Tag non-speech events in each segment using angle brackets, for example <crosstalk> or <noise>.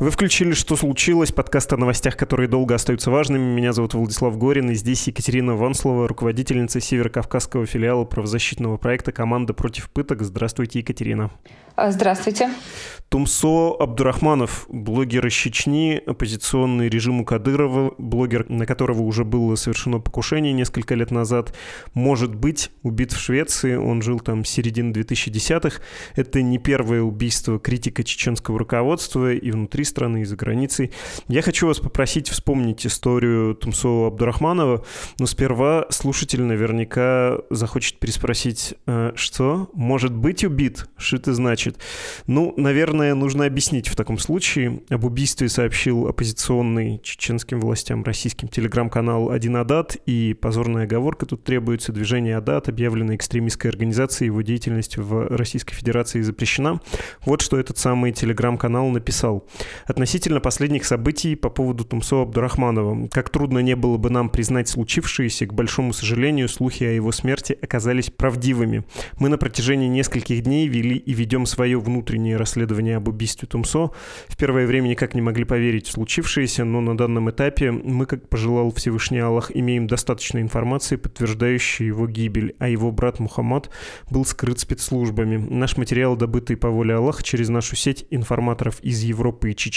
Вы включили «Что случилось?» подкаст о новостях, которые долго остаются важными. Меня зовут Владислав Горин, и здесь Екатерина Ванслова, руководительница Северокавказского филиала правозащитного проекта «Команда против пыток». Здравствуйте, Екатерина. Здравствуйте. Тумсо Абдурахманов, блогер из Чечни, оппозиционный режиму Кадырова, блогер, на которого уже было совершено покушение несколько лет назад, может быть убит в Швеции, он жил там с середины 2010-х. Это не первое убийство критика чеченского руководства и внутри страны, и за границей. Я хочу вас попросить вспомнить историю Тумсо Абдурахманова, но сперва слушатель наверняка захочет переспросить, «Э, что? Может быть убит? Что это значит? Ну, наверное, нужно объяснить в таком случае. Об убийстве сообщил оппозиционный чеченским властям российским телеграм-канал «Один Адат», и позорная оговорка тут требуется. Движение Адат, объявленное экстремистской организацией, его деятельность в Российской Федерации запрещена. Вот что этот самый телеграм-канал написал. Относительно последних событий по поводу Тумсо Абдурахманова. Как трудно не было бы нам признать случившееся, к большому сожалению, слухи о его смерти оказались правдивыми. Мы на протяжении нескольких дней вели и ведем свое внутреннее расследование об убийстве Тумсо. В первое время никак не могли поверить в случившееся, но на данном этапе мы, как пожелал Всевышний Аллах, имеем достаточно информации, подтверждающей его гибель, а его брат Мухаммад был скрыт спецслужбами. Наш материал, добытый по воле Аллаха через нашу сеть информаторов из Европы и Чечни,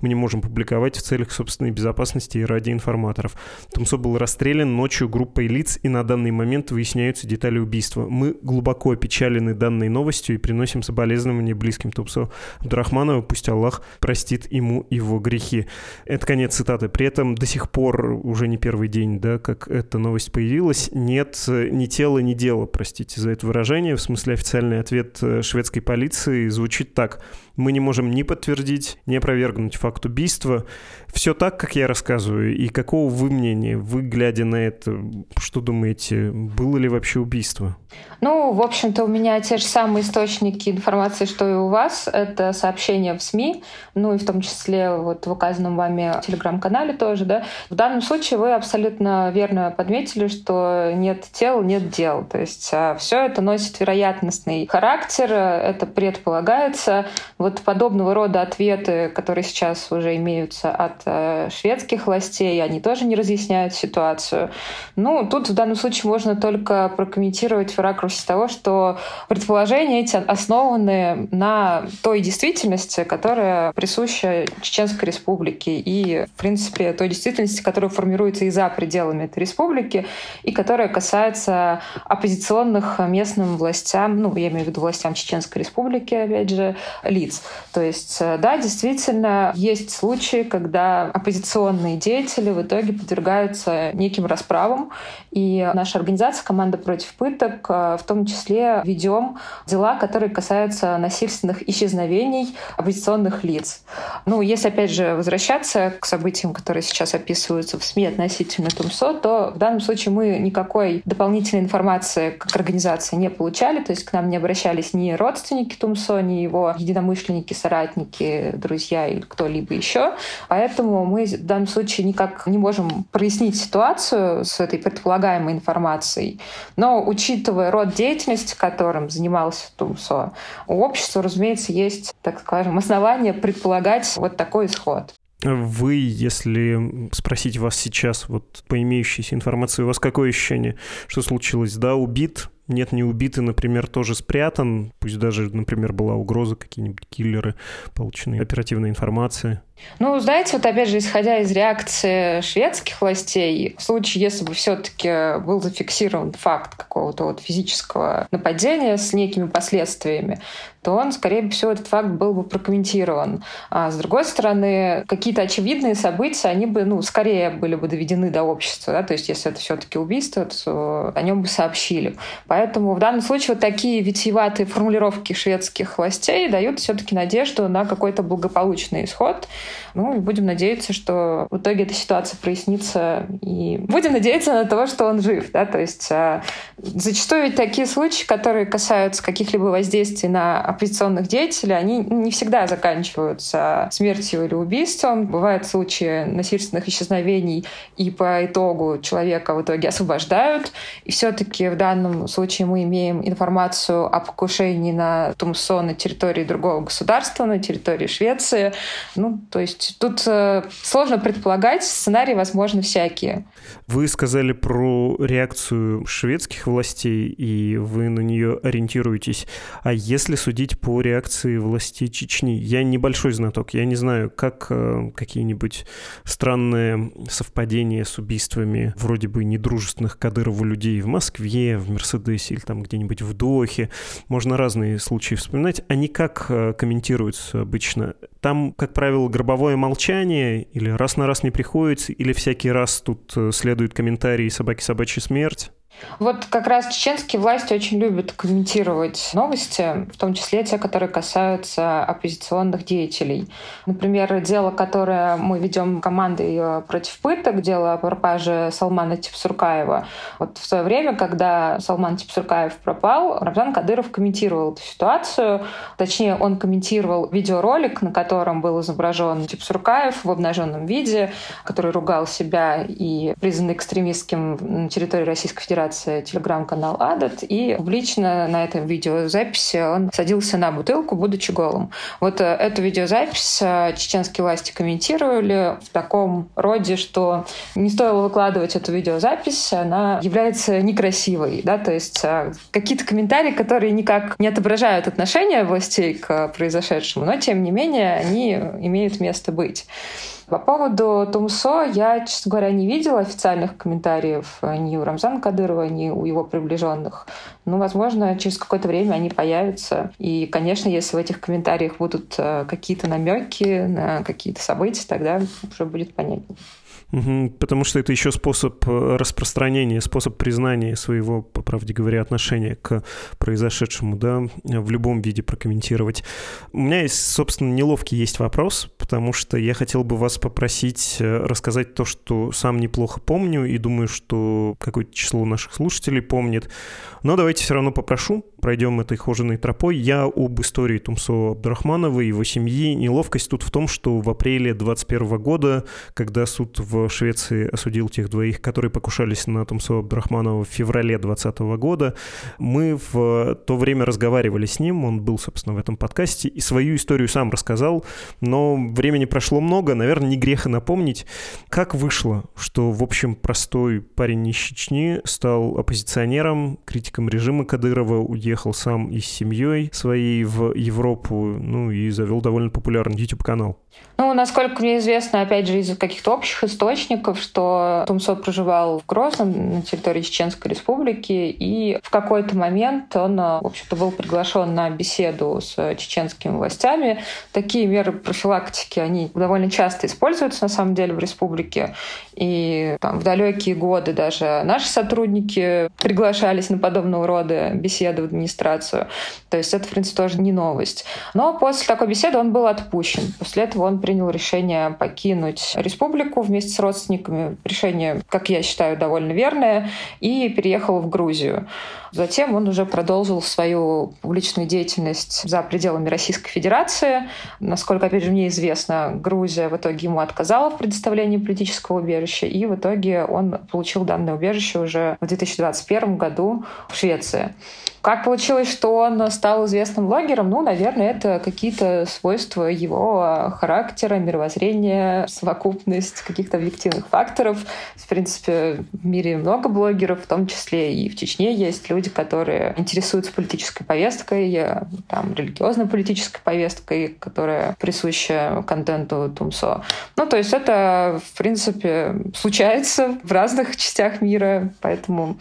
мы не можем публиковать в целях собственной безопасности и ради информаторов. Тумсо был расстрелян ночью группой лиц, и на данный момент выясняются детали убийства. Мы глубоко опечалены данной новостью и приносим соболезнования близким Тумсо. Абдурахманова, пусть Аллах простит ему его грехи. Это конец цитаты. При этом до сих пор, уже не первый день, да, как эта новость появилась, нет ни тела, ни дела, простите за это выражение. В смысле, официальный ответ э, шведской полиции звучит так. Мы не можем ни подтвердить, ни опровергнуть факт убийства. Все так, как я рассказываю. И какого вы мнения? Вы, глядя на это, что думаете, было ли вообще убийство? Ну, в общем-то, у меня те же самые источники информации, что и у вас. Это сообщения в СМИ, ну и в том числе вот в указанном вами телеграм-канале тоже, да. В данном случае вы абсолютно верно подметили, что нет тел, нет дел. То есть а, все это носит вероятностный характер, это предполагается. Вот подобного рода ответы, которые сейчас уже имеются от э, шведских властей, они тоже не разъясняют ситуацию. Ну, тут в данном случае можно только прокомментировать в ракурсе того, что предположения эти основаны на той действительности, которая присуща Чеченской республике и, в принципе, той действительности, которая формируется и за пределами этой республики, и которая касается оппозиционных местным властям, ну, я имею в виду властям Чеченской республики, опять же, лиц. То есть, э, да, действительно, есть случаи, когда оппозиционные деятели в итоге подвергаются неким расправам, и наша организация «Команда против пыток» э, в том числе ведем дела, которые касаются насильственных исчезновений оппозиционных лиц. Ну, если, опять же, возвращаться к событиям, которые сейчас описываются в СМИ относительно Тумсо, то в данном случае мы никакой дополнительной информации как организация не получали, то есть к нам не обращались ни родственники Тумсо, ни его единомышленники, соратники, друзья или кто-либо еще. Поэтому мы в данном случае никак не можем прояснить ситуацию с этой предполагаемой информацией. Но учитывая род деятельности, которым занимался Тумсо, у общества, разумеется, есть, так скажем, основания предполагать вот такой исход. Вы, если спросить вас сейчас, вот по имеющейся информации, у вас какое ощущение, что случилось? Да, убит, нет, не убитый, например, тоже спрятан, пусть даже, например, была угроза, какие-нибудь киллеры, полученные оперативной информации. Ну, знаете, вот опять же, исходя из реакции шведских властей, в случае, если бы все-таки был зафиксирован факт какого-то вот физического нападения с некими последствиями, то он, скорее всего, этот факт был бы прокомментирован. А с другой стороны, какие-то очевидные события, они бы, ну, скорее были бы доведены до общества, да, то есть если это все-таки убийство, то о нем бы сообщили. Поэтому Поэтому в данном случае вот такие витиеватые формулировки шведских властей дают все-таки надежду на какой-то благополучный исход. Ну, будем надеяться, что в итоге эта ситуация прояснится. И будем надеяться на то, что он жив. Да? То есть а, зачастую ведь такие случаи, которые касаются каких-либо воздействий на оппозиционных деятелей, они не всегда заканчиваются смертью или убийством. Бывают случаи насильственных исчезновений, и по итогу человека в итоге освобождают. И все-таки в данном случае мы имеем информацию о покушении на Тумсо на территории другого государства, на территории Швеции. Ну, то есть тут э, сложно предполагать, сценарии возможны всякие. Вы сказали про реакцию шведских властей, и вы на нее ориентируетесь. А если судить по реакции властей Чечни? Я небольшой знаток, я не знаю, как э, какие-нибудь странные совпадения с убийствами вроде бы недружественных Кадырову людей в Москве, в Мерседесе или там где-нибудь в Дохе. Можно разные случаи вспоминать. Они как э, комментируются обычно? Там, как правило, гробовое молчание, или раз на раз не приходится, или всякий раз тут э, следует комментарий «собаки собачья смерть». Вот как раз чеченские власти очень любят комментировать новости, в том числе те, которые касаются оппозиционных деятелей. Например, дело, которое мы ведем командой э, против пыток, дело о пропаже Салмана Типсуркаева. Вот в свое время, когда Салман Типсуркаев пропал, Рамзан Кадыров комментировал эту ситуацию. Точнее, он комментировал видеоролик, на котором был изображен Типсуркаев в обнаженном виде, который ругал себя и признан экстремистским на территории Российской Федерации трансляция телеграм-канал Адат, и публично на этом видеозаписи он садился на бутылку, будучи голым. Вот э, эту видеозапись э, чеченские власти комментировали в таком роде, что не стоило выкладывать эту видеозапись, она является некрасивой, да, то есть э, какие-то комментарии, которые никак не отображают отношения властей к произошедшему, но тем не менее они имеют место быть. По поводу Тумсо я, честно говоря, не видела официальных комментариев ни у Рамзана Кадырова, ни у его приближенных. Но, возможно, через какое-то время они появятся. И, конечно, если в этих комментариях будут э, какие-то намеки на какие-то события, тогда уже будет понятнее. Потому что это еще способ э, распространения, способ признания своего, по правде говоря, отношения к произошедшему, да, в любом виде прокомментировать. У меня есть, собственно, неловкий есть вопрос, потому что я хотел бы вас попросить э, рассказать то, что сам неплохо помню, и думаю, что какое-то число наших слушателей помнит. Но давайте все равно попрошу, пройдем этой хоженой тропой. Я об истории Тумсо Абдурахманова и его семьи. Неловкость тут в том, что в апреле 2021 года, когда суд в Швеции осудил тех двоих, которые покушались на Тумсо Абдурахманова в феврале 2020 года, мы в то время разговаривали с ним, он был, собственно, в этом подкасте, и свою историю сам рассказал, но времени прошло много, наверное, не грех и напомнить, как вышло, что, в общем, простой парень из Чечни стал оппозиционером, критиком режима Кадырова, сам и с семьей своей в Европу, ну и завел довольно популярный YouTube-канал. Ну, насколько мне известно, опять же, из каких-то общих источников, что Тумсо проживал в Грозном, на территории Чеченской Республики, и в какой-то момент он, в общем-то, был приглашен на беседу с чеченскими властями. Такие меры профилактики, они довольно часто используются, на самом деле, в республике. И там, в далекие годы даже наши сотрудники приглашались на подобного рода беседы в администрацию. То есть это, в принципе, тоже не новость. Но после такой беседы он был отпущен. После этого он принял решение покинуть республику вместе с родственниками. Решение, как я считаю, довольно верное, и переехал в Грузию. Затем он уже продолжил свою публичную деятельность за пределами Российской Федерации. Насколько, опять же, мне известно, Грузия в итоге ему отказала в предоставлении политического убежища, и в итоге он получил данное убежище уже в 2021 году в Швеции. Как получилось, что он стал известным блогером? Ну, наверное, это какие-то свойства его характера, мировоззрения, совокупность каких-то объективных факторов. В принципе, в мире много блогеров, в том числе и в Чечне есть люди, которые интересуются политической повесткой, там, религиозно-политической повесткой, которая присуща контенту Тумсо. Ну, то есть это, в принципе, случается в разных частях мира, поэтому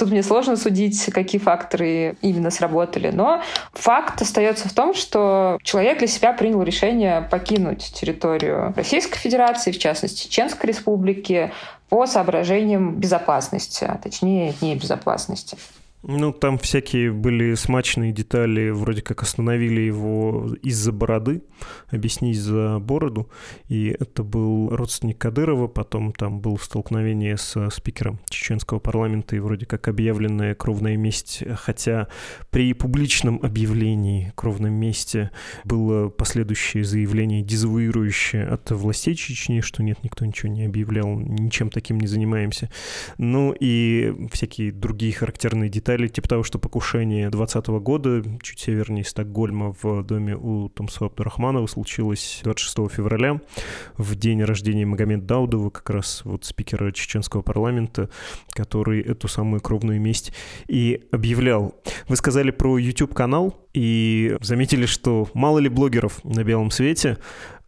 Тут мне сложно судить, какие факторы именно сработали, но факт остается в том, что человек для себя принял решение покинуть территорию Российской Федерации, в частности, Чеченской Республики, по соображениям безопасности, а точнее небезопасности. Ну, там всякие были смачные детали, вроде как остановили его из-за бороды, объяснить за бороду, и это был родственник Кадырова, потом там было столкновение с спикером чеченского парламента и вроде как объявленная кровная месть, хотя при публичном объявлении кровной мести было последующее заявление, дезавуирующее от властей Чечни, что нет, никто ничего не объявлял, ничем таким не занимаемся. Ну и всякие другие характерные детали детали, типа того, что покушение 2020 года чуть севернее Стокгольма в доме у Томсо Абдурахманова случилось 26 февраля, в день рождения Магомед Даудова, как раз вот спикера чеченского парламента, который эту самую кровную месть и объявлял. Вы сказали про YouTube-канал и заметили, что мало ли блогеров на белом свете,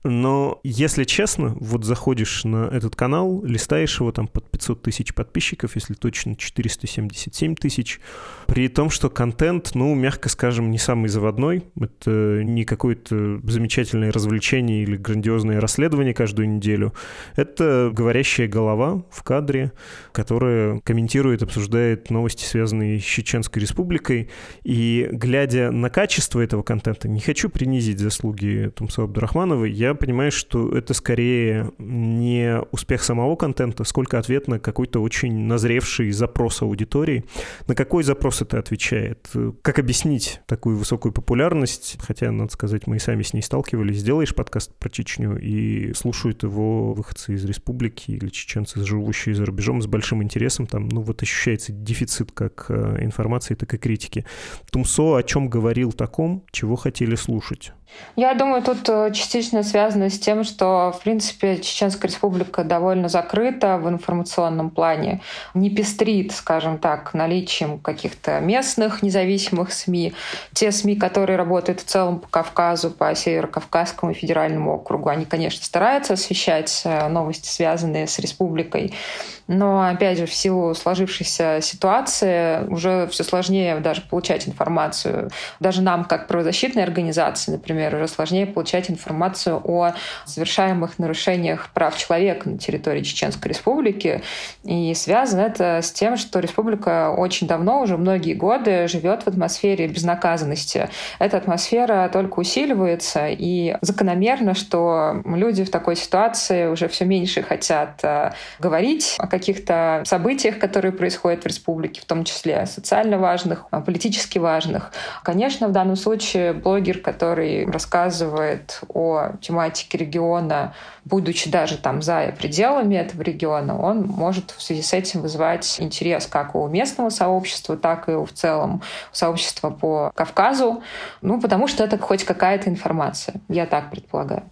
но, если честно, вот заходишь на этот канал, листаешь его там под 500 тысяч подписчиков, если точно 477 тысяч, при том, что контент, ну, мягко скажем, не самый заводной. Это не какое-то замечательное развлечение или грандиозное расследование каждую неделю. Это говорящая голова в кадре, которая комментирует, обсуждает новости, связанные с Чеченской Республикой. И глядя на качество этого контента, не хочу принизить заслуги Тумса Абдурахманова, я понимаю, что это скорее не успех самого контента, сколько ответ на какой-то очень назревший запрос аудитории. На какой запрос это отвечает? Как объяснить такую высокую популярность? Хотя, надо сказать, мы и сами с ней сталкивались. Сделаешь подкаст про Чечню и слушают его выходцы из республики или чеченцы, живущие за рубежом, с большим интересом. Там, ну вот ощущается дефицит как э, информации, так и критики. Тумсо о чем говорил таком, чего хотели слушать? Я думаю, тут э, частично связано с тем, что, в принципе, Чеченская республика довольно закрыта в информационном плане, не пестрит, скажем так, наличием каких-то местных независимых СМИ. Те СМИ, которые работают в целом по Кавказу, по Северо-Кавказскому и федеральному округу, они, конечно, стараются освещать э, новости, связанные с республикой. Но, опять же, в силу сложившейся ситуации уже все сложнее даже получать информацию. Даже нам, как правозащитной организации, например, уже сложнее получать информацию о совершаемых нарушениях прав человека на территории Чеченской Республики. И связано это с тем, что республика очень давно, уже многие годы, живет в атмосфере безнаказанности. Эта атмосфера только усиливается, и закономерно, что люди в такой ситуации уже все меньше хотят э, говорить о каких-то событиях, которые происходят в республике, в том числе социально важных, а, политически важных. Конечно, в данном случае блогер, который рассказывает о тематике региона, будучи даже там за пределами этого региона, он может в связи с этим вызывать интерес как у местного сообщества, так и в целом сообщества по Кавказу, ну, потому что это хоть какая-то информация, я так предполагаю.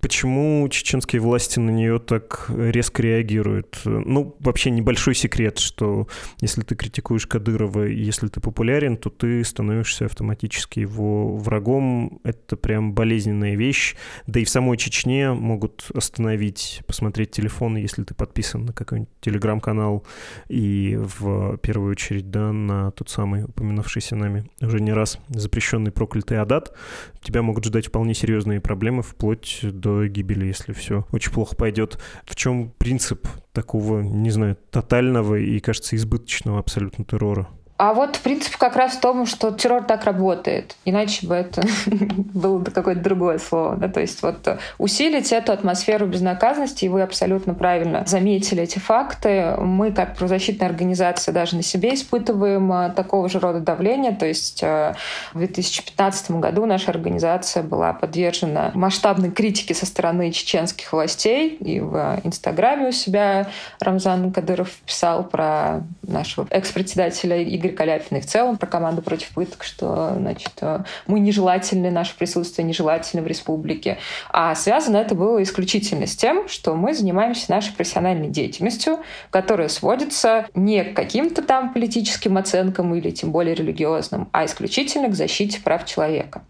Почему чеченские власти на нее так резко реагируют? Ну, вообще небольшой секрет, что если ты критикуешь Кадырова, если ты популярен, то ты становишься автоматически его врагом. Это прям болезненная вещь. Да и в самой Чечне могут остановить, посмотреть телефон, если ты подписан на какой-нибудь телеграм-канал и в первую очередь, да, на тот самый упоминавшийся нами уже не раз запрещенный проклятый Адат. Тебя могут ждать вполне серьезные проблемы, вплоть до гибели, если все очень плохо пойдет. В чем принцип такого, не знаю, тотального и, кажется, избыточного абсолютно террора? А вот принцип как раз в том, что террор так работает. Иначе бы это <laughs> было бы какое-то другое слово. Да? То есть вот усилить эту атмосферу безнаказанности, и вы абсолютно правильно заметили эти факты. Мы, как правозащитная организация, даже на себе испытываем а, такого же рода давление. То есть а, в 2015 году наша организация была подвержена масштабной критике со стороны чеченских властей. И в Инстаграме у себя Рамзан Кадыров писал про нашего экс-председателя Игоря Игорь Каляпин и в целом про команду против пыток, что значит, э, мы нежелательны, наше присутствие нежелательно в республике. А связано это было исключительно с тем, что мы занимаемся нашей профессиональной деятельностью, которая сводится не к каким-то там политическим оценкам или тем более религиозным, а исключительно к защите прав человека.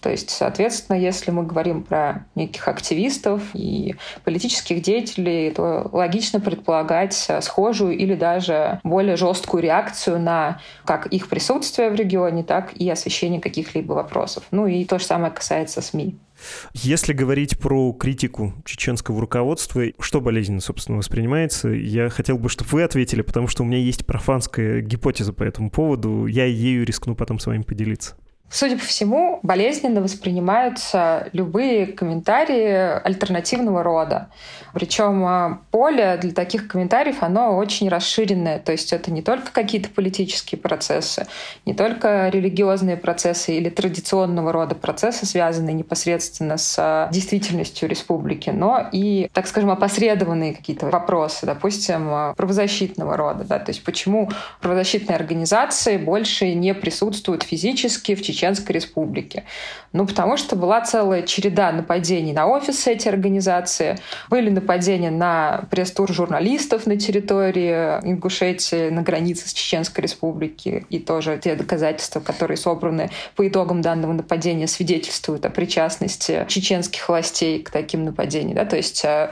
То есть, соответственно, если мы говорим про неких активистов и политических деятелей, то логично предполагать схожую или даже более жесткую реакцию на как их присутствие в регионе, так и освещение каких-либо вопросов. Ну и то же самое касается СМИ. Если говорить про критику чеченского руководства, что болезненно, собственно, воспринимается, я хотел бы, чтобы вы ответили, потому что у меня есть профанская гипотеза по этому поводу. Я ею рискну потом с вами поделиться. Судя по всему, болезненно воспринимаются любые комментарии альтернативного рода. Причем а, поле для таких комментариев, оно очень расширенное. То есть это не только какие-то политические процессы, не только религиозные процессы или традиционного рода процессы, связанные непосредственно с а, действительностью республики, но и, так скажем, опосредованные какие-то вопросы, допустим, а, правозащитного рода. Да? То есть почему правозащитные организации больше не присутствуют физически в Чеченской республике? Ну, потому что была целая череда нападений на офисы эти организации, были нападения на пресс-тур журналистов на территории Ингушетии, на границе с Чеченской республики, и тоже те доказательства, которые собраны по итогам данного нападения, свидетельствуют о причастности чеченских властей к таким нападениям. Да? То есть э,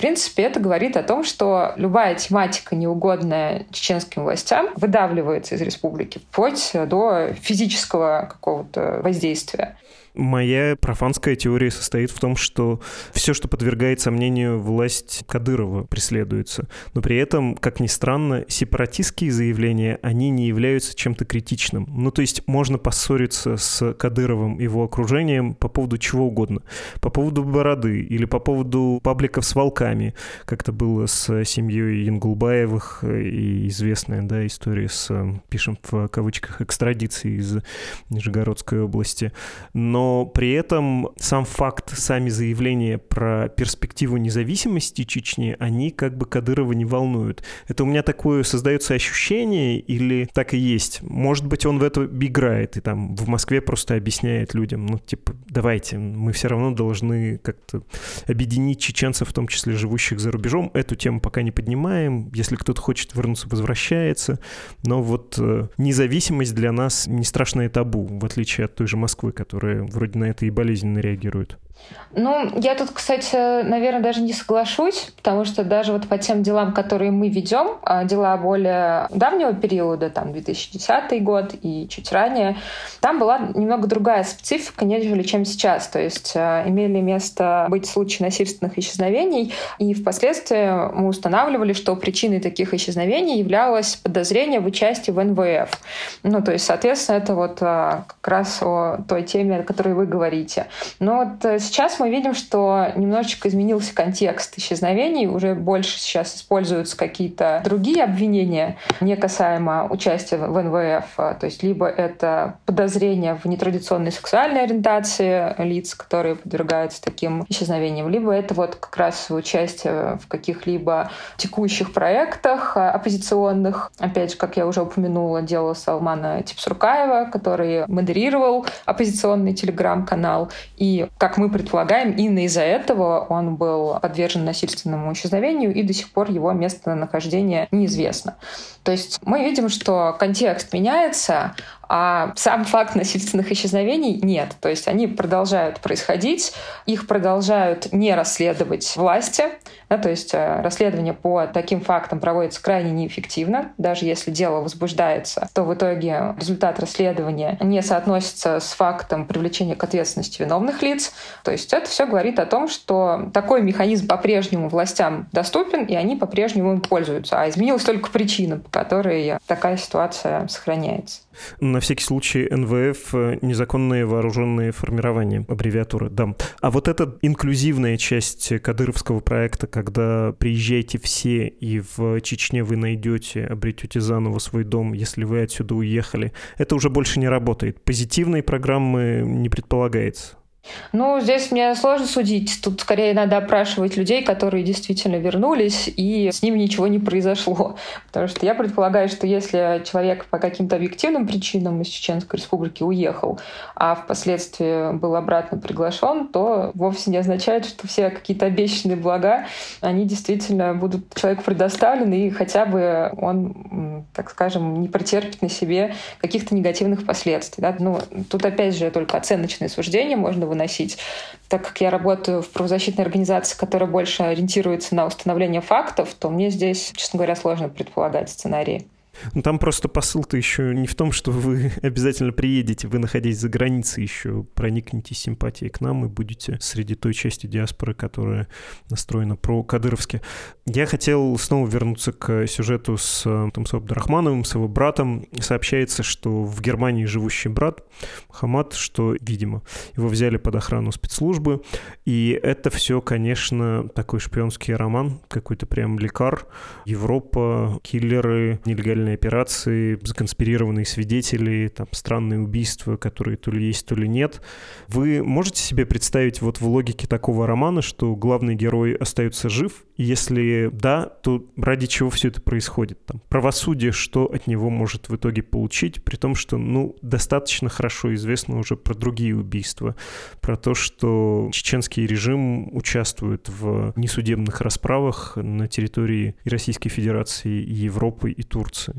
в принципе, это говорит о том, что любая тематика, неугодная чеченским властям, выдавливается из республики вплоть до физического какого-то воздействия. Моя профанская теория состоит в том, что все, что подвергает сомнению власть Кадырова, преследуется. Но при этом, как ни странно, сепаратистские заявления, они не являются чем-то критичным. Ну, то есть можно поссориться с Кадыровым его окружением по поводу чего угодно. По поводу бороды или по поводу пабликов с волками, как это было с семьей Янгулбаевых и известная да, история с, пишем в кавычках, экстрадицией из Нижегородской области. Но но при этом сам факт, сами заявления про перспективу независимости Чечни, они как бы Кадырова не волнуют. Это у меня такое создается ощущение или так и есть? Может быть, он в это играет и там в Москве просто объясняет людям, ну, типа, давайте, мы все равно должны как-то объединить чеченцев, в том числе живущих за рубежом. Эту тему пока не поднимаем. Если кто-то хочет вернуться, возвращается. Но вот э, независимость для нас не страшное табу, в отличие от той же Москвы, которая вроде на это и болезненно реагируют. Ну, я тут, кстати, наверное, даже не соглашусь, потому что даже вот по тем делам, которые мы ведем, а, дела более давнего периода, там 2010 год и чуть ранее, там была немного другая специфика, нежели чем сейчас. То есть а, имели место быть случаи насильственных исчезновений, и впоследствии мы устанавливали, что причиной таких исчезновений являлось подозрение в участии в НВФ. Ну, то есть, соответственно, это вот а, как раз о той теме, о которой вы говорите. Но вот э, сейчас мы видим, что немножечко изменился контекст исчезновений, уже больше сейчас используются какие-то другие обвинения, не касаемо участия в НВФ. То есть либо это подозрение в нетрадиционной сексуальной ориентации лиц, которые подвергаются таким исчезновениям, либо это вот как раз участие в каких-либо текущих проектах оппозиционных. Опять же, как я уже упомянула, дело Салмана Типсуркаева, который модерировал оппозиционный телеграм-канал. И, как мы предполагаем, именно из-за этого он был подвержен насильственному исчезновению, и до сих пор его местонахождение неизвестно. То есть мы видим, что контекст меняется, а сам факт насильственных исчезновений нет. То есть они продолжают происходить, их продолжают не расследовать власти. Да, то есть э, расследование по таким фактам проводится крайне неэффективно. Даже если дело возбуждается, то в итоге результат расследования не соотносится с фактом привлечения к ответственности виновных лиц. То есть это все говорит о том, что такой механизм по-прежнему властям доступен, и они по-прежнему им пользуются. А изменилась только причина, по которой такая ситуация сохраняется. На всякий случай НВФ э, — незаконные вооруженные формирования, аббревиатура, да. А вот эта инклюзивная часть кадыровского проекта, когда приезжайте все и в Чечне вы найдете, обретете заново свой дом, если вы отсюда уехали, это уже больше не работает. Позитивной программы не предполагается. Ну, здесь мне сложно судить. Тут скорее надо опрашивать людей, которые действительно вернулись, и с ними ничего не произошло. <laughs> Потому что я предполагаю, что если человек по каким-то объективным причинам из Чеченской Республики уехал, а впоследствии был обратно приглашен, то вовсе не означает, что все какие-то обещанные блага, они действительно будут человеку предоставлены, и хотя бы он, так скажем, не претерпит на себе каких-то негативных последствий. Да? Ну, тут опять же только оценочные суждения можно выносить. Так как я работаю в правозащитной организации, которая больше ориентируется на установление фактов, то мне здесь, честно говоря, сложно предполагать сценарии. Ну, там просто посыл-то еще не в том, что вы <laughs> обязательно приедете, вы, находясь за границей, еще проникнете симпатией к нам и будете среди той части диаспоры, которая настроена про-кадыровски. Я хотел снова вернуться к сюжету с Тамсо Абдрахмановым, с его братом. Сообщается, что в Германии живущий брат Хамад, что, видимо, его взяли под охрану спецслужбы, и это все, конечно, такой шпионский роман, какой-то прям лекар. Европа, киллеры, нелегальные операции, законспирированные свидетели, там странные убийства, которые то ли есть, то ли нет. Вы можете себе представить вот в логике такого романа, что главный герой остается жив, если да, то ради чего все это происходит? Там, правосудие, что от него может в итоге получить, при том, что, ну, достаточно хорошо известно уже про другие убийства, про то, что чеченский режим участвует в несудебных расправах на территории и Российской Федерации, и Европы, и Турции.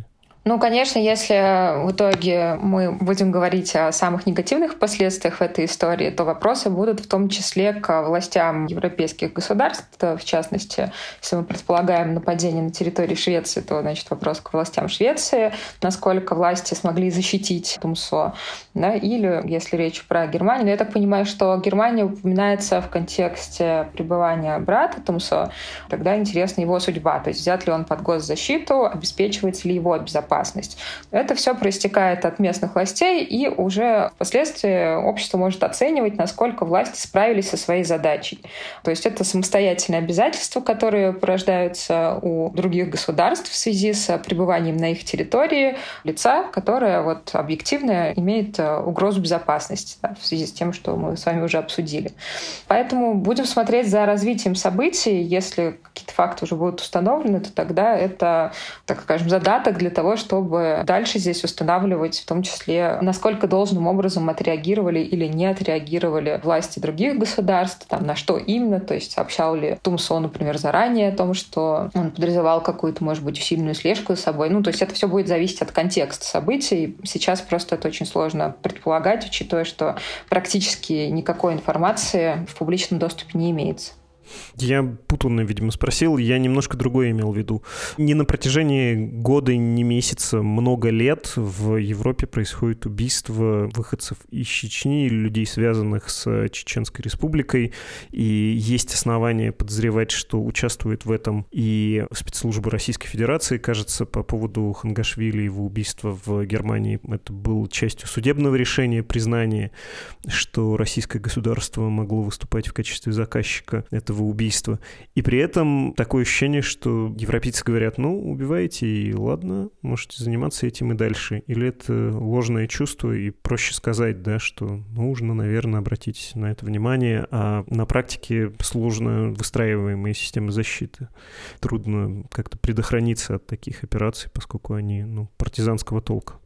Ну, конечно, если в итоге мы будем говорить о самых негативных последствиях этой истории, то вопросы будут в том числе к властям европейских государств. В частности, если мы предполагаем нападение на территории Швеции, то, значит, вопрос к властям Швеции, насколько власти смогли защитить Тумсо. Да? Или, если речь про Германию, я так понимаю, что Германия упоминается в контексте пребывания брата Тумсо, тогда интересна его судьба. То есть взят ли он под госзащиту, обеспечивается ли его безопасность безопасность. Это все проистекает от местных властей, и уже впоследствии общество может оценивать, насколько власти справились со своей задачей. То есть это самостоятельные обязательства, которые порождаются у других государств в связи с пребыванием на их территории лица, которое вот объективно имеет э, угрозу безопасности да, в связи с тем, что мы с вами уже обсудили. Поэтому будем смотреть за развитием событий. Если какие-то факты уже будут установлены, то тогда это, так скажем, задаток для того, чтобы дальше здесь устанавливать в том числе, насколько должным образом отреагировали или не отреагировали власти других государств, там, на что именно, то есть сообщал ли Тумсо, например, заранее о том, что он подразумевал какую-то, может быть, усиленную слежку за собой. Ну, то есть это все будет зависеть от контекста событий. Сейчас просто это очень сложно предполагать, учитывая, что практически никакой информации в публичном доступе не имеется. Я путанно, видимо, спросил. Я немножко другое имел в виду. Не на протяжении года, не месяца, много лет в Европе происходит убийство выходцев из Чечни людей, связанных с Чеченской республикой. И есть основания подозревать, что участвует в этом и спецслужбы Российской Федерации. Кажется, по поводу Хангашвили и его убийства в Германии это было частью судебного решения, признания, что российское государство могло выступать в качестве заказчика этого этого убийства. И при этом такое ощущение, что европейцы говорят, ну, убиваете, и ладно, можете заниматься этим и дальше. Или это ложное чувство, и проще сказать, да, что нужно, наверное, обратить на это внимание, а на практике сложно выстраиваемые системы защиты. Трудно как-то предохраниться от таких операций, поскольку они ну, партизанского толка.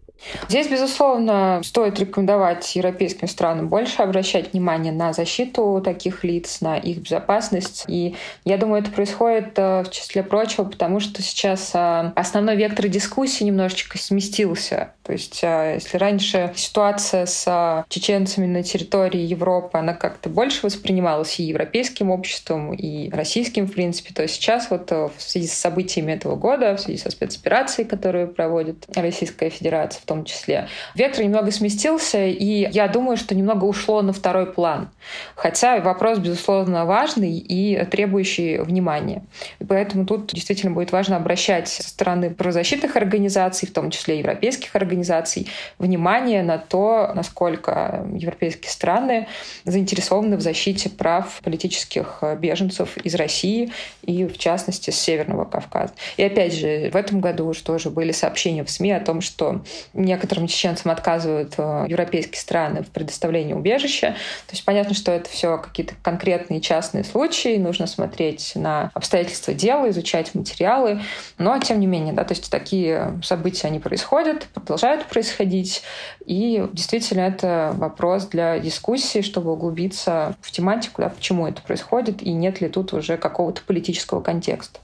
Здесь, безусловно, стоит рекомендовать европейским странам больше обращать внимание на защиту таких лиц, на их безопасность. И я думаю, это происходит э, в числе прочего, потому что сейчас э, основной вектор дискуссии немножечко сместился. То есть, э, если раньше ситуация с чеченцами на территории Европы, она как-то больше воспринималась и европейским обществом, и российским, в принципе, то сейчас вот в связи с событиями этого года, в связи со спецоперацией, которую проводит Российская Федерация, в том числе. Вектор немного сместился, и я думаю, что немного ушло на второй план. Хотя вопрос, безусловно, важный и требующий внимания. И поэтому тут действительно будет важно обращать со стороны правозащитных организаций, в том числе европейских организаций, внимание на то, насколько европейские страны заинтересованы в защите прав политических беженцев из России и, в частности, с Северного Кавказа. И опять же, в этом году уже тоже были сообщения в СМИ о том, что некоторым чеченцам отказывают э, европейские страны в предоставлении убежища. То есть понятно, что это все какие-то конкретные частные случаи, нужно смотреть на обстоятельства дела, изучать материалы, но тем не менее, да, то есть такие события, они происходят, продолжают происходить, и действительно это вопрос для дискуссии, чтобы углубиться в тематику, да, почему это происходит, и нет ли тут уже какого-то политического контекста.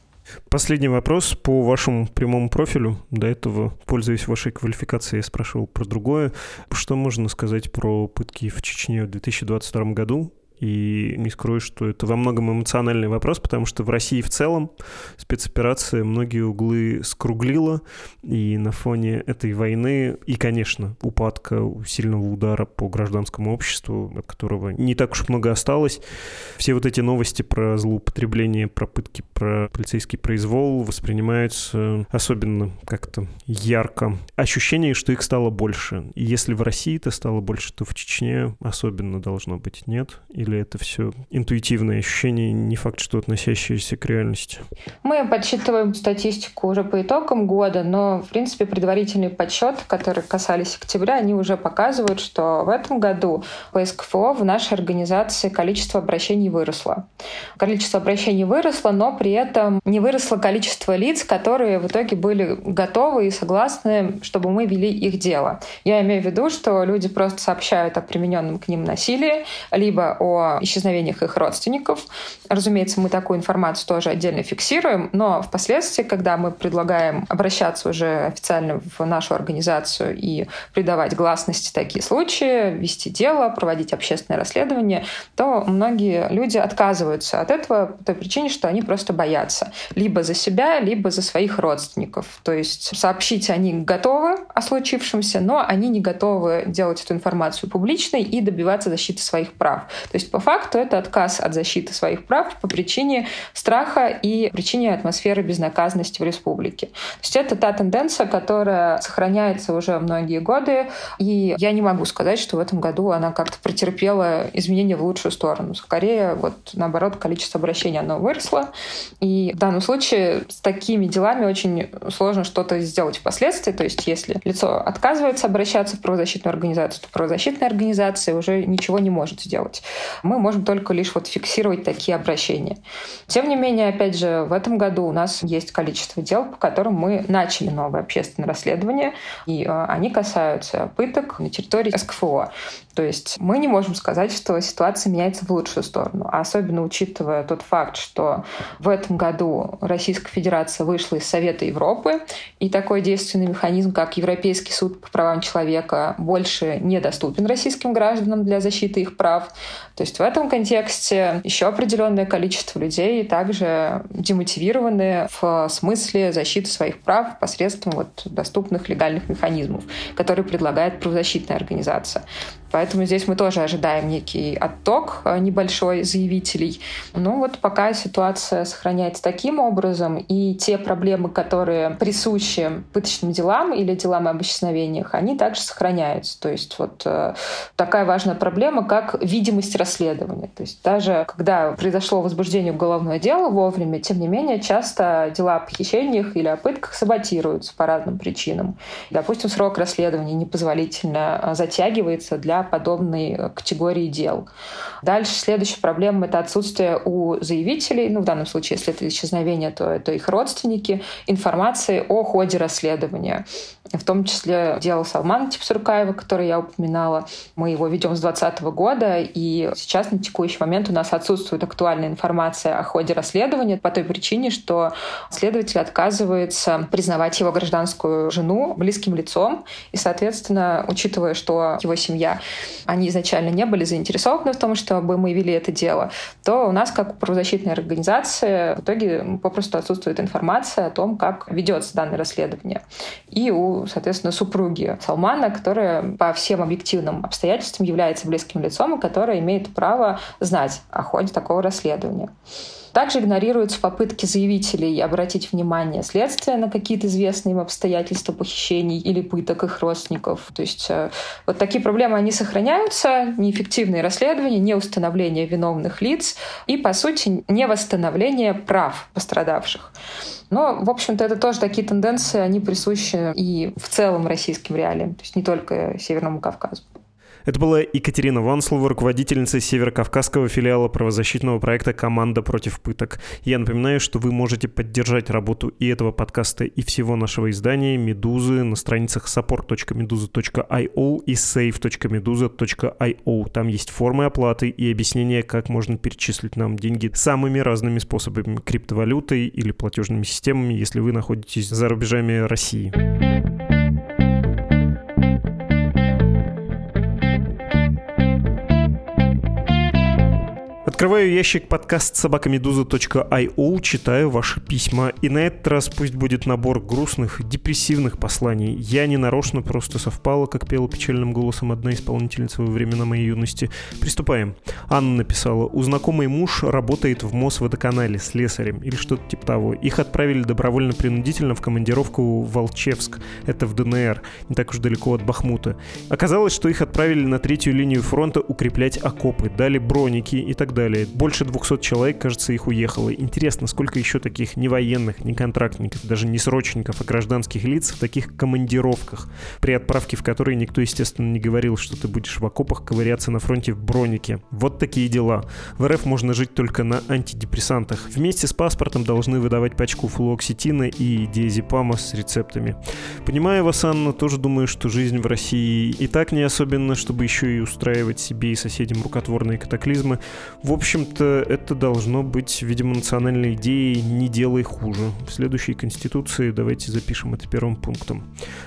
Последний вопрос по вашему прямому профилю. До этого, пользуясь вашей квалификацией, я спрашивал про другое. Что можно сказать про пытки в Чечне в 2022 году? И не скрою, что это во многом эмоциональный вопрос, потому что в России в целом спецоперация многие углы скруглила, и на фоне этой войны, и, конечно, упадка сильного удара по гражданскому обществу, от которого не так уж много осталось, все вот эти новости про злоупотребление, про пытки, про полицейский произвол воспринимаются особенно как-то ярко. Ощущение, что их стало больше. И если в России это стало больше, то в Чечне особенно должно быть, нет? Или это все интуитивное ощущение, не факт, что относящееся к реальности? Мы подсчитываем статистику уже по итогам года, но, в принципе, предварительный подсчет, которые касались октября, они уже показывают, что в этом году по СКФО в нашей организации количество обращений выросло. Количество обращений выросло, но при этом не выросло количество лиц, которые в итоге были готовы и согласны, чтобы мы вели их дело. Я имею в виду, что люди просто сообщают о примененном к ним насилии, либо о исчезновениях их родственников. Разумеется, мы такую информацию тоже отдельно фиксируем, но впоследствии, когда мы предлагаем обращаться уже официально в нашу организацию и придавать гласности такие случаи, вести дело, проводить общественное расследование, то многие люди отказываются от этого по той причине, что они просто боятся. Либо за себя, либо за своих родственников. То есть сообщить они готовы о случившемся, но они не готовы делать эту информацию публичной и добиваться защиты своих прав. То есть по факту это отказ от защиты своих прав по причине страха и причине атмосферы безнаказанности в республике. То есть это та тенденция, которая сохраняется уже многие годы, и я не могу сказать, что в этом году она как-то претерпела изменения в лучшую сторону. Скорее, вот наоборот, количество обращений оно выросло, и в данном случае с такими делами очень сложно что-то сделать впоследствии. То есть если лицо отказывается обращаться в правозащитную организацию, то правозащитная организация уже ничего не может сделать. Мы можем только лишь вот фиксировать такие обращения. Тем не менее, опять же, в этом году у нас есть количество дел, по которым мы начали новое общественное расследование, и э, они касаются пыток на территории СКФО. То есть мы не можем сказать, что ситуация меняется в лучшую сторону, а особенно учитывая тот факт, что в этом году Российская Федерация вышла из Совета Европы, и такой действенный механизм, как Европейский суд по правам человека, больше недоступен российским гражданам для защиты их прав. То есть в этом контексте еще определенное количество людей также демотивированы в смысле защиты своих прав посредством вот доступных легальных механизмов, которые предлагает правозащитная организация. Поэтому здесь мы тоже ожидаем некий отток э, небольшой заявителей. Ну вот пока ситуация сохраняется таким образом, и те проблемы, которые присущи пыточным делам или делам об исчезновениях, они также сохраняются. То есть вот э, такая важная проблема, как видимость расследования. То есть даже когда произошло возбуждение уголовного дела вовремя, тем не менее часто дела о похищениях или о пытках саботируются по разным причинам. Допустим, срок расследования непозволительно э, затягивается для подобной э, категории дел. Дальше следующая проблема — это отсутствие у заявителей, ну, в данном случае, если это исчезновение, то это их родственники, информации о ходе расследования. В том числе дело Салмана Типсуркаева, который я упоминала. Мы его ведем с 2020 года, и сейчас на текущий момент у нас отсутствует актуальная информация о ходе расследования по той причине, что следователь отказывается признавать его гражданскую жену близким лицом, и, соответственно, учитывая, что его семья они изначально не были заинтересованы в том, чтобы мы вели это дело, то у нас, как у правозащитной организации, в итоге попросту отсутствует информация о том, как ведется данное расследование. И у, соответственно, супруги Салмана, которая по всем объективным обстоятельствам является близким лицом и которая имеет право знать о ходе такого расследования. Также игнорируются попытки заявителей обратить внимание следствия на какие-то известные им обстоятельства похищений или пыток их родственников. То есть э, вот такие проблемы, они сохраняются, неэффективные расследования, не установление виновных лиц и, по сути, не восстановление прав пострадавших. Но, в общем-то, это тоже такие тенденции, они присущи и в целом российским реалиям, то есть не только Северному Кавказу. Это была Екатерина Ванслова, руководительница Северокавказского филиала правозащитного проекта «Команда против пыток». Я напоминаю, что вы можете поддержать работу и этого подкаста, и всего нашего издания «Медузы» на страницах support.meduza.io и save.meduza.io. Там есть формы оплаты и объяснение, как можно перечислить нам деньги самыми разными способами – криптовалютой или платежными системами, если вы находитесь за рубежами России. Открываю ящик подкаст собакамедуза.io, читаю ваши письма. И на этот раз пусть будет набор грустных, депрессивных посланий. Я не нарочно, просто совпало, как пела печальным голосом одна исполнительница во времена моей юности. Приступаем. Анна написала, у знакомый муж работает в Мосводоканале с слесарем или что-то типа того. Их отправили добровольно-принудительно в командировку в Волчевск, это в ДНР, не так уж далеко от Бахмута. Оказалось, что их отправили на третью линию фронта укреплять окопы, дали броники и так далее далее. Больше 200 человек, кажется, их уехало. Интересно, сколько еще таких не военных, не контрактников, даже не срочников, а гражданских лиц в таких командировках, при отправке в которые никто, естественно, не говорил, что ты будешь в окопах ковыряться на фронте в бронике. Вот такие дела. В РФ можно жить только на антидепрессантах. Вместе с паспортом должны выдавать пачку флуоксетина и диазепама с рецептами. Понимаю вас, Анна, тоже думаю, что жизнь в России и так не особенно, чтобы еще и устраивать себе и соседям рукотворные катаклизмы. В общем-то, это должно быть, видимо, национальной идеей «не делай хуже». В следующей Конституции давайте запишем это первым пунктом.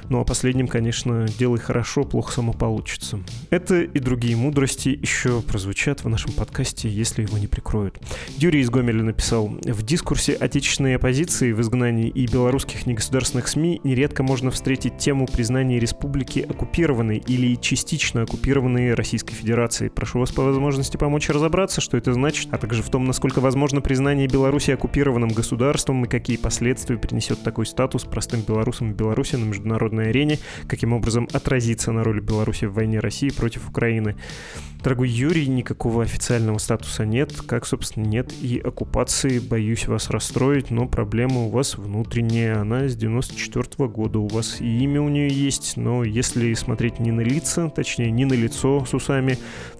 Ну а последним, конечно, «делай хорошо, плохо само получится». Это и другие мудрости еще прозвучат в нашем подкасте, если его не прикроют. Юрий из Гомеля написал, в дискурсе отечественной оппозиции в изгнании и белорусских негосударственных СМИ нередко можно встретить тему признания республики оккупированной или частично оккупированной Российской Федерацией. Прошу вас по возможности помочь разобраться, что это значит, а также в том, насколько возможно признание Беларуси оккупированным государством и какие последствия принесет такой статус простым белорусам и Беларуси на международной арене, каким образом отразится на роли Беларуси в войне России против Украины. Дорогой Юрий, никакого официального статуса нет, как, собственно, нет и оккупации. Боюсь вас расстроить, но проблема у вас внутренняя. Она с 94 -го года. У вас и имя у нее есть, но если смотреть не на лица, точнее, не на лицо с усами,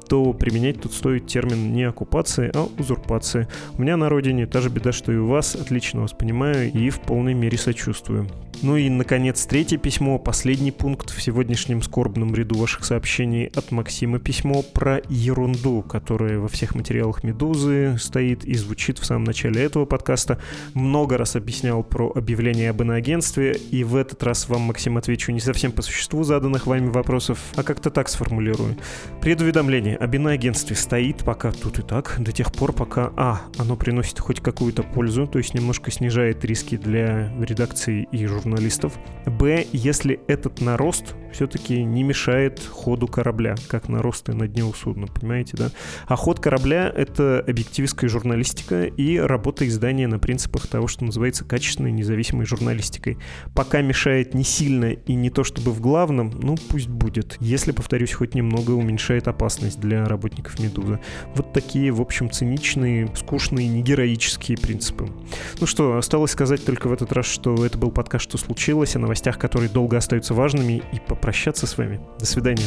то применять тут стоит термин не оккупации, а узурпации. У меня на родине та же беда, что и у вас, отлично вас понимаю и в полной мере сочувствую. Ну и, наконец, третье письмо, последний пункт в сегодняшнем скорбном ряду ваших сообщений от Максима письмо про ерунду, которая во всех материалах «Медузы» стоит и звучит в самом начале этого подкаста. Много раз объяснял про объявление об иноагентстве, и в этот раз вам, Максим, отвечу не совсем по существу заданных вами вопросов, а как-то так сформулирую. Предуведомление об иноагентстве стоит пока тут и так, до тех пор, пока а. оно приносит хоть какую-то пользу, то есть немножко снижает риски для редакции и журналистов. б. Если этот нарост все-таки не мешает ходу корабля, как наросты на дне у судна, понимаете, да? А ход корабля — это объективистская журналистика и работа издания на принципах того, что называется качественной независимой журналистикой. Пока мешает не сильно и не то чтобы в главном, ну пусть будет. Если, повторюсь, хоть немного уменьшает опасность для работников «Медузы». Вот такие, в общем, циничные, скучные, негероические принципы. Ну что, осталось сказать только в этот раз, что это был подкаст «Что случилось?», о новостях, которые долго остаются важными, и попрощаться с вами. До свидания.